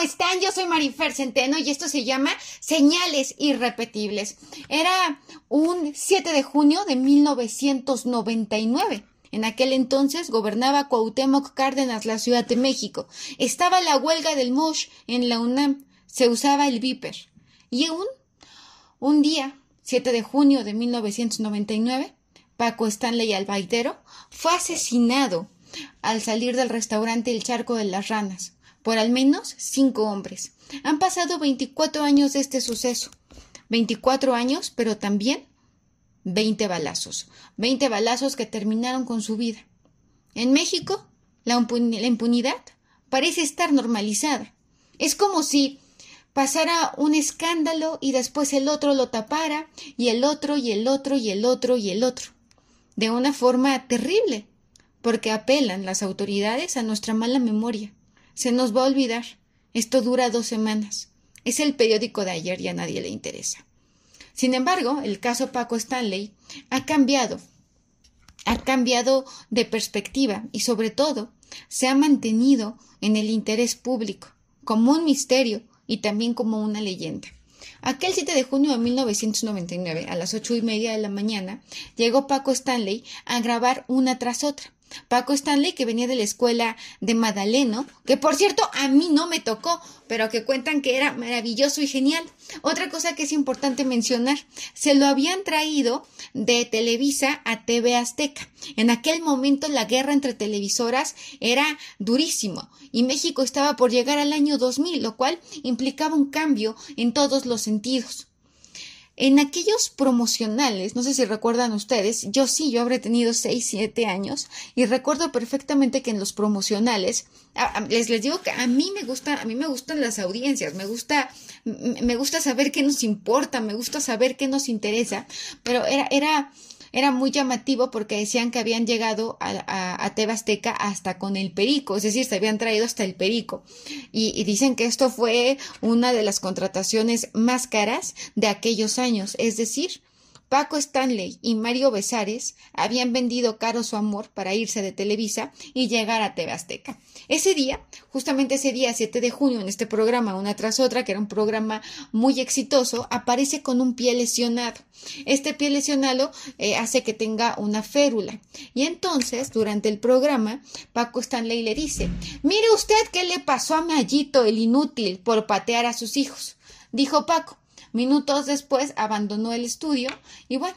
¿Cómo están? Yo soy Marifer Centeno y esto se llama Señales Irrepetibles. Era un 7 de junio de 1999. En aquel entonces gobernaba Cuauhtémoc Cárdenas la Ciudad de México. Estaba la huelga del MOSH en la UNAM. Se usaba el Viper. Y un, un día, 7 de junio de 1999, Paco Stanley Albaitero fue asesinado al salir del restaurante El Charco de las Ranas por al menos cinco hombres. Han pasado 24 años de este suceso. 24 años, pero también 20 balazos. 20 balazos que terminaron con su vida. En México, la, impunidad parece estar normalizada. Es como si pasara un escándalo y después el otro lo tapara, y el otro, y el otro, y el otro, y el otro. De una forma terrible, porque apelan las autoridades a nuestra mala memoria. Se nos va a olvidar. Esto dura dos semanas. Es el periódico de ayer y a nadie le interesa. Sin embargo, el caso Paco Stanley ha cambiado. Ha cambiado de perspectiva y sobre todo se ha mantenido en el interés público, como un misterio y también como una leyenda. Aquel 7 de junio de 1999, a las ocho y media de la mañana, llegó Paco Stanley a grabar una tras otra. Paco Stanley, que venía de la escuela de Madaleno, que por cierto a mí no me tocó, pero que cuentan que era maravilloso y genial. Otra cosa que es importante mencionar, se lo habían traído de Televisa a TV Azteca. En aquel momento la guerra entre televisoras era durísimo y México estaba por llegar al año 2000, lo cual implicaba un cambio en todos los sentidos. En aquellos promocionales, no sé si recuerdan ustedes, yo sí, yo habré tenido 6, 7 años y recuerdo perfectamente que en los promocionales, les, les digo que a mí me gusta, a mí me gustan las audiencias, me gusta, me gusta saber qué nos importa, me gusta saber qué nos interesa, pero era, era, era muy llamativo porque decían que habían llegado a, a, a Tebasteca hasta con el perico, es decir, se habían traído hasta el perico. Y, y, dicen que esto fue una de las contrataciones más caras de aquellos años, es decir, Paco Stanley y Mario Besares habían vendido caro su amor para irse de Televisa y llegar a TV Azteca. Ese día, justamente ese día 7 de junio, en este programa, una tras otra, que era un programa muy exitoso, aparece con un pie lesionado. Este pie lesionado eh, hace que tenga una férula. Y entonces, durante el programa, Paco Stanley le dice, mire usted qué le pasó a Mayito, el inútil, por patear a sus hijos. Dijo Paco, Minutos después abandonó el estudio y bueno,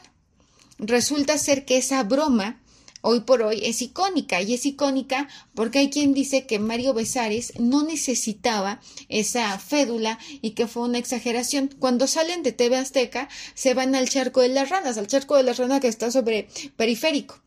resulta ser que esa broma hoy por hoy es icónica y es icónica porque hay quien dice que Mario Besares no necesitaba esa fédula y que fue una exageración. Cuando salen de TV Azteca se van al charco de las ranas, al charco de las ranas que está sobre periférico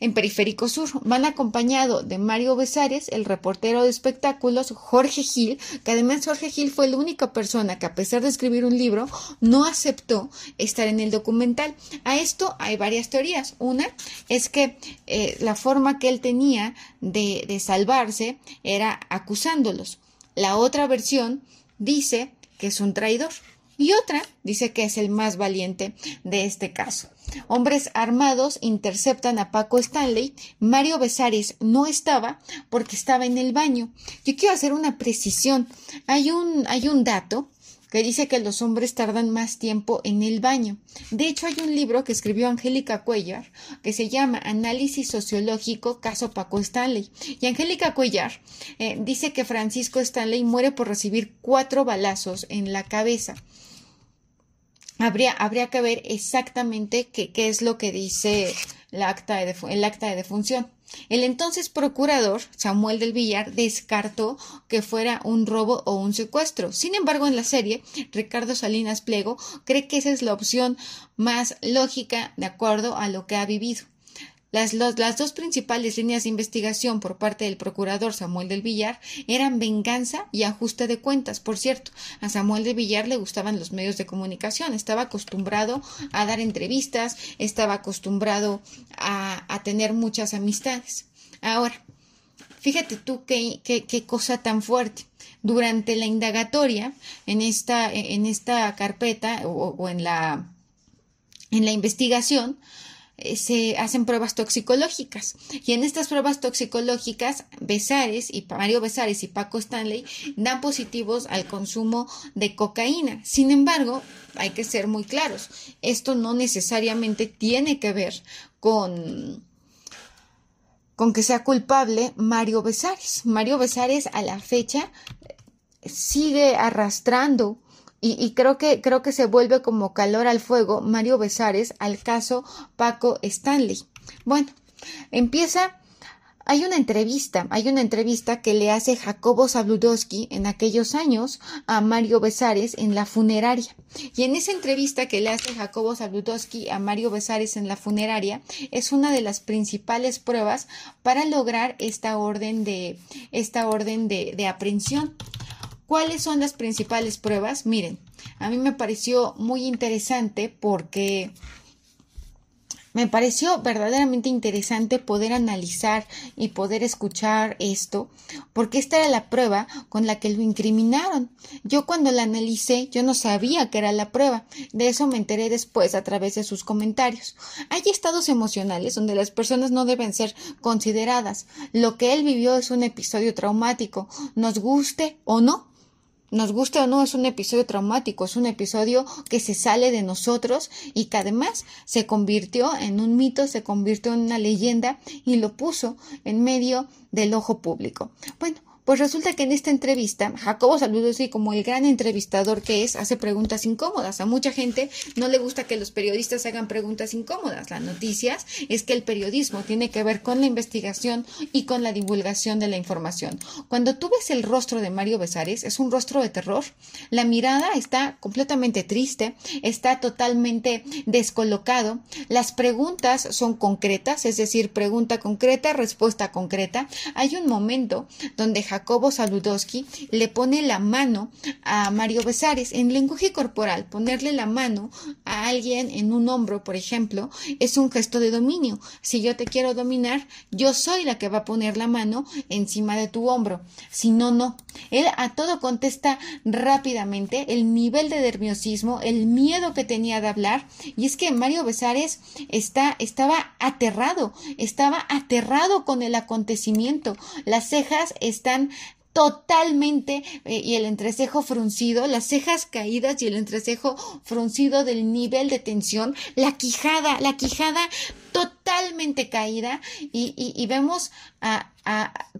en Periférico Sur. Van acompañado de Mario Besares, el reportero de espectáculos, Jorge Gil, que además Jorge Gil fue la única persona que a pesar de escribir un libro, no aceptó estar en el documental. A esto hay varias teorías. Una es que eh, la forma que él tenía de, de salvarse era acusándolos. La otra versión dice que es un traidor. Y otra dice que es el más valiente de este caso. Hombres armados interceptan a Paco Stanley. Mario Besares no estaba porque estaba en el baño. Yo quiero hacer una precisión. Hay un, hay un dato que dice que los hombres tardan más tiempo en el baño. De hecho, hay un libro que escribió Angélica Cuellar que se llama Análisis Sociológico Caso Paco Stanley. Y Angélica Cuellar eh, dice que Francisco Stanley muere por recibir cuatro balazos en la cabeza habría, habría que ver exactamente qué, qué es lo que dice la acta de, el acta de defunción. El entonces procurador, Samuel del Villar, descartó que fuera un robo o un secuestro. Sin embargo, en la serie, Ricardo Salinas Pliego cree que esa es la opción más lógica de acuerdo a lo que ha vivido. Las, las, dos principales líneas de investigación por parte del procurador Samuel del Villar eran venganza y ajuste de cuentas. Por cierto, a Samuel del Villar le gustaban los medios de comunicación, estaba acostumbrado a dar entrevistas, estaba acostumbrado a, tener muchas amistades. Ahora, fíjate tú qué, qué, cosa tan fuerte durante la indagatoria en esta, en esta carpeta o, en, la, en la investigación, se hacen pruebas toxicológicas y en estas pruebas toxicológicas Besares y Mario Besares y Paco Stanley dan positivos al consumo de cocaína. Sin embargo, hay que ser muy claros, esto no necesariamente tiene que ver con con que sea culpable Mario Besares. Mario Besares a la fecha sigue arrastrando y, creo que creo que se vuelve como calor al fuego Mario Besares al caso Paco Stanley. Bueno, empieza hay una entrevista, hay una entrevista que le hace Jacobo Zabludowski en aquellos años a Mario Besares en la funeraria. Y en esa entrevista que le hace Jacobo Zabludowski a Mario Besares en la funeraria es una de las principales pruebas para lograr esta orden de, esta orden de, de aprehensión. ¿Cuáles son las principales pruebas? Miren, a mí me pareció muy interesante porque me pareció verdaderamente interesante poder analizar y poder escuchar esto, porque esta era la prueba con la que lo incriminaron. Yo cuando la analicé, yo no sabía que era la prueba. De eso me enteré después a través de sus comentarios. Hay estados emocionales donde las personas no deben ser consideradas. Lo que él vivió es un episodio traumático, nos guste o no nos guste o no, es un episodio traumático, es un episodio que se sale de nosotros y que además se convirtió en un mito, se convirtió en una leyenda y lo puso en medio del ojo público. Bueno, pues resulta que en esta entrevista, Jacobo Saludowski, como el gran entrevistador que es, hace preguntas incómodas. A mucha gente no le gusta que los periodistas hagan preguntas incómodas. La noticia es que el periodismo tiene que ver con la investigación y con la divulgación de la información. Cuando tú ves el rostro de Mario Besares, es un rostro de terror. La mirada está completamente triste, está totalmente descolocado. Las preguntas son concretas, es decir, pregunta concreta, respuesta concreta. Hay un momento donde Jacobo Saludowski le pone la mano a Mario Besares. En lenguaje corporal, ponerle la mano a alguien en un hombro, por ejemplo, es un gesto de dominio. Si yo te quiero dominar, yo soy la que va a poner la mano encima de tu hombro. Si no, no. Él a todo contesta rápidamente el nivel de nerviosismo, el miedo que tenía de hablar. Y es que Mario Besares está, estaba aterrado, estaba aterrado con el acontecimiento. Las cejas están totalmente eh, y el entrecejo fruncido, las cejas caídas y el entrecejo fruncido del nivel de tensión, la quijada, la quijada totalmente caída y, vemos a,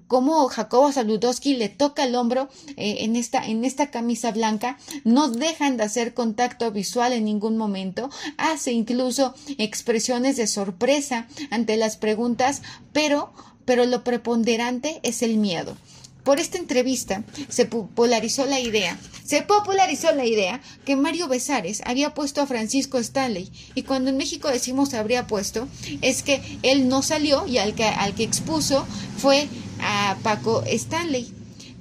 cómo Jacobo Saludowski le toca el hombro eh, en, esta, en esta camisa blanca, no dejan de hacer contacto visual en ningún momento, hace incluso expresiones de sorpresa ante las preguntas, pero, pero lo preponderante es el miedo. Por esta entrevista se popularizó la idea, se popularizó la idea que Mario Besares había puesto a Francisco Stanley y cuando en México decimos habría puesto es que él no salió y al que, al que expuso fue a Paco Stanley.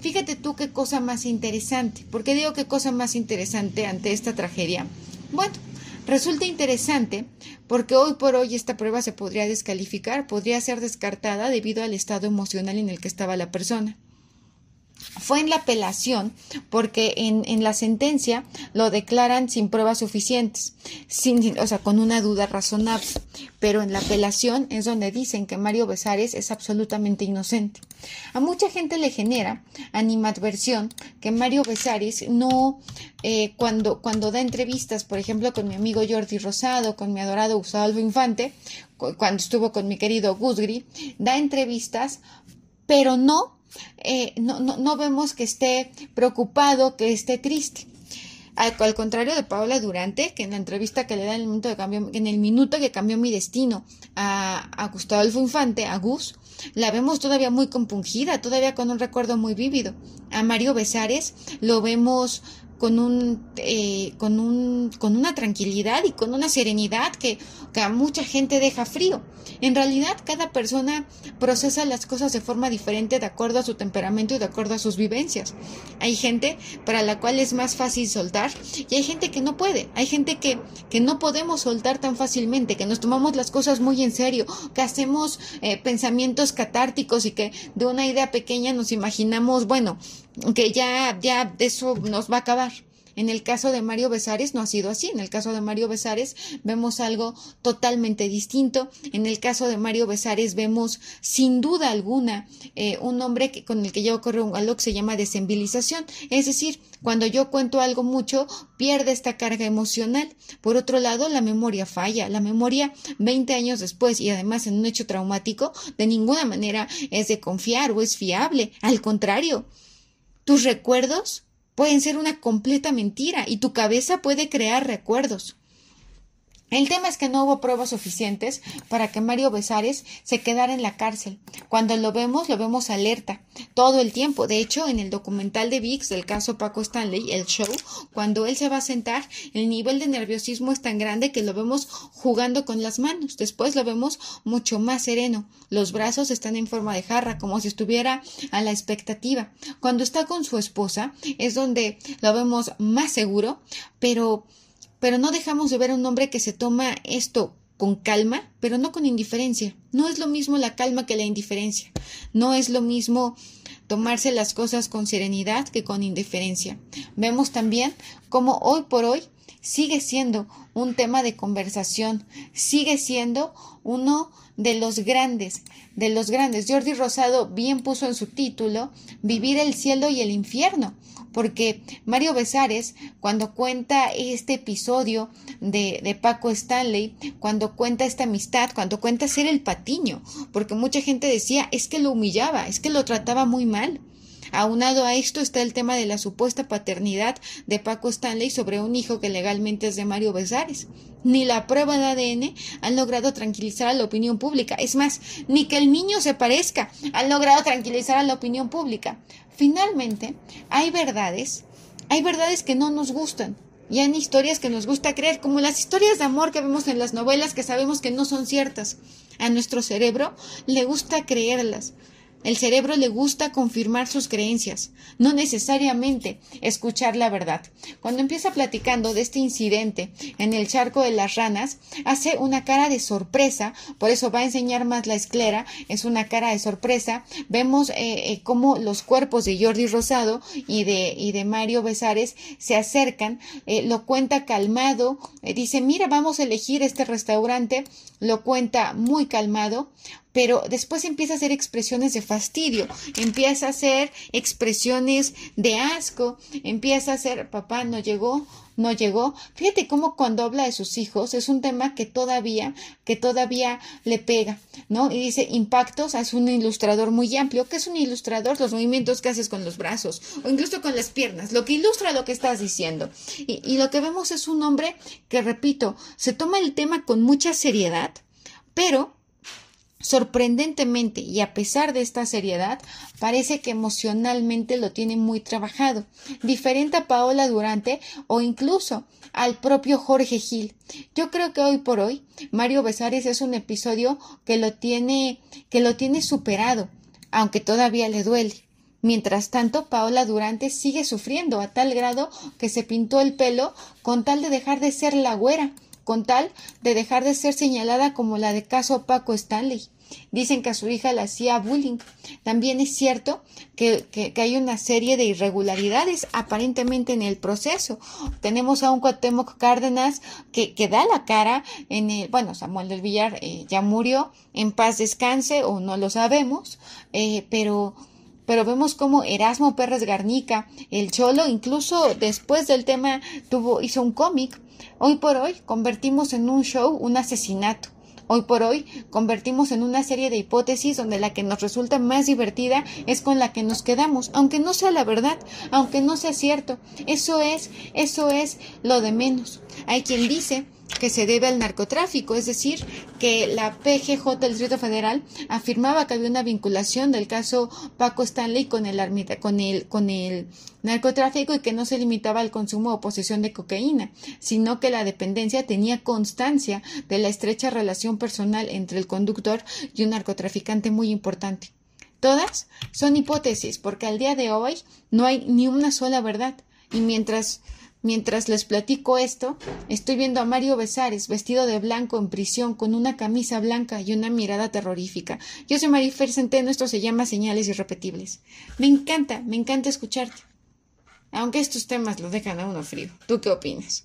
Fíjate tú qué cosa más interesante. ¿Por qué digo qué cosa más interesante ante esta tragedia? Bueno, Resulta interesante porque hoy por hoy esta prueba se podría descalificar, podría ser descartada debido al estado emocional en el que estaba la persona fue en la apelación porque en, en, la sentencia lo declaran sin pruebas suficientes, sin, o sea, con una duda razonable. Pero en la apelación es donde dicen que Mario Besares es absolutamente inocente. A mucha gente le genera animadversión que Mario Besares no, eh, cuando, cuando da entrevistas, por ejemplo, con mi amigo Jordi Rosado, con mi adorado Gustavo Infante, cuando estuvo con mi querido Gusgri, da entrevistas, pero no eh, no, no, no, vemos que esté preocupado, que esté triste. Al, contrario de Paola Durante, que en la entrevista que le da en el minuto, de cambio, en el minuto que cambió mi destino a, a Gustavo Infante, a Gus, la vemos todavía muy compungida, todavía con un recuerdo muy vívido. A Mario Besares lo vemos con un, eh, con un, con una tranquilidad y con una serenidad que, que a mucha gente deja frío. En realidad, cada persona procesa las cosas de forma diferente de acuerdo a su temperamento y de acuerdo a sus vivencias. Hay gente para la cual es más fácil soltar y hay gente que no puede. Hay gente que, que no podemos soltar tan fácilmente, que nos tomamos las cosas muy en serio, que hacemos eh, pensamientos catárticos y que de una idea pequeña nos imaginamos, bueno, que ya, ya eso nos va a acabar. En el caso de Mario Besares no ha sido así. En el caso de Mario Besares vemos algo totalmente distinto. En el caso de Mario Besares vemos sin duda alguna eh, un hombre que, con el que ya ocurre algo que se llama desenvilización. Es decir, cuando yo cuento algo mucho, pierde esta carga emocional. Por otro lado, la memoria falla. La memoria 20 años después y además en un hecho traumático, de ninguna manera es de confiar o es fiable. Al contrario, tus recuerdos pueden ser una completa mentira y tu cabeza puede crear recuerdos. El tema es que no hubo pruebas suficientes para que Mario Besares se quedara en la cárcel. Cuando lo vemos, lo vemos alerta todo el tiempo. De hecho, en el documental de VIX del caso Paco Stanley, el show, cuando él se va a sentar, el nivel de nerviosismo es tan grande que lo vemos jugando con las manos. Después lo vemos mucho más sereno. Los brazos están en forma de jarra, como si estuviera a la expectativa. Cuando está con su esposa, es donde lo vemos más seguro, pero pero no dejamos de ver a un hombre que se toma esto con calma, pero no con indiferencia. No es lo mismo la calma que la indiferencia. No es lo mismo tomarse las cosas con serenidad que con indiferencia. Vemos también cómo hoy por hoy sigue siendo un tema de conversación, sigue siendo uno de los grandes, de los grandes. Jordi Rosado bien puso en su título Vivir el cielo y el infierno, porque Mario Besares, cuando cuenta este episodio de, de Paco Stanley, cuando cuenta esta amistad, cuando cuenta ser el patiño, porque mucha gente decía es que lo humillaba, es que lo trataba muy mal. Aunado a esto está el tema de la supuesta paternidad de Paco Stanley sobre un hijo que legalmente es de Mario Besares. Ni la prueba de ADN han logrado tranquilizar a la opinión pública. Es más, ni que el niño se parezca han logrado tranquilizar a la opinión pública. Finalmente, hay verdades, hay verdades que no nos gustan, y hay historias que nos gusta creer, como las historias de amor que vemos en las novelas que sabemos que no son ciertas. A nuestro cerebro le gusta creerlas. El cerebro le gusta confirmar sus creencias, no necesariamente escuchar la verdad. Cuando empieza platicando de este incidente en el charco de las ranas, hace una cara de sorpresa, por eso va a enseñar más la esclera, es una cara de sorpresa. Vemos eh, eh, cómo los cuerpos de Jordi Rosado y de, y de Mario Besares se acercan, eh, lo cuenta calmado, dice, mira, vamos a elegir este restaurante, lo cuenta muy calmado, pero después empieza a hacer expresiones de fastidio, empieza a hacer expresiones de asco, empieza a hacer papá no llegó, no llegó. Fíjate cómo cuando habla de sus hijos es un tema que todavía, que todavía le pega, ¿no? Y dice impactos, es un ilustrador muy amplio. ¿Qué es un ilustrador? Los movimientos que haces con los brazos o incluso con las piernas, lo que ilustra lo que estás diciendo. Y, y lo que vemos es un hombre que, repito, se toma el tema con mucha seriedad, pero Sorprendentemente, y a pesar de esta seriedad, parece que emocionalmente lo tiene muy trabajado, diferente a Paola Durante o incluso al propio Jorge Gil. Yo creo que hoy por hoy Mario Besares es un episodio que lo tiene que lo tiene superado, aunque todavía le duele. Mientras tanto, Paola Durante sigue sufriendo a tal grado que se pintó el pelo con tal de dejar de ser la güera, con tal de dejar de ser señalada como la de caso Paco Stanley. Dicen que a su hija le hacía bullying. También es cierto que, que, hay una serie de irregularidades aparentemente en el proceso. Tenemos a un Cuauhtémoc Cárdenas que, que da la cara en el, bueno, Samuel del Villar eh, ya murió, en paz descanse o no lo sabemos, eh, pero pero vemos como Erasmo Pérez Garnica, el Cholo, incluso después del tema tuvo, hizo un cómic. Hoy por hoy convertimos en un show un asesinato. Hoy por hoy convertimos en una serie de hipótesis donde la que nos resulta más divertida es con la que nos quedamos, aunque no sea la verdad, aunque no sea cierto. Eso es, eso es lo de menos. Hay quien dice que se debe al narcotráfico, es decir, que la PGJ del Distrito Federal afirmaba que había una vinculación del caso Paco Stanley con el, con el, con el narcotráfico y que no se limitaba al consumo o posesión de cocaína, sino que la dependencia tenía constancia de la estrecha relación personal entre el conductor y un narcotraficante muy importante. Todas son hipótesis, porque al día de hoy no hay ni una sola verdad. Y mientras Mientras les platico esto, estoy viendo a Mario Besares vestido de blanco en prisión con una camisa blanca y una mirada terrorífica. Yo soy Marifer Centeno, esto se llama Señales Irrepetibles. Me encanta, me encanta escucharte. Aunque estos temas lo dejan a uno frío. ¿Tú qué opinas?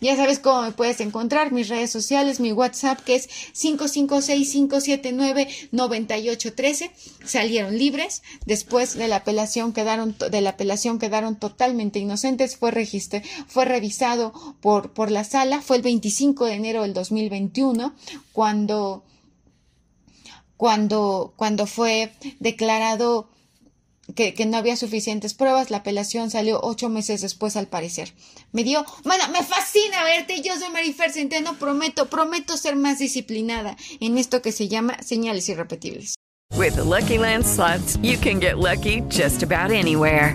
Ya sabes cómo me puedes encontrar, mis redes sociales, mi WhatsApp que es 556-579-9813. Salieron libres. Después de la apelación quedaron, de la apelación quedaron totalmente inocentes. Fue registrado, fue revisado por, por la sala. Fue el 25 de enero del 2021 cuando, cuando, cuando fue declarado que, que, no había suficientes pruebas, la apelación salió ocho meses después al parecer. Me dio, bueno, me fascina verte, yo soy Marifer Centeno, prometo, prometo ser más disciplinada en esto que se llama señales irrepetibles. With the Lucky Land slots, you can get lucky just about anywhere.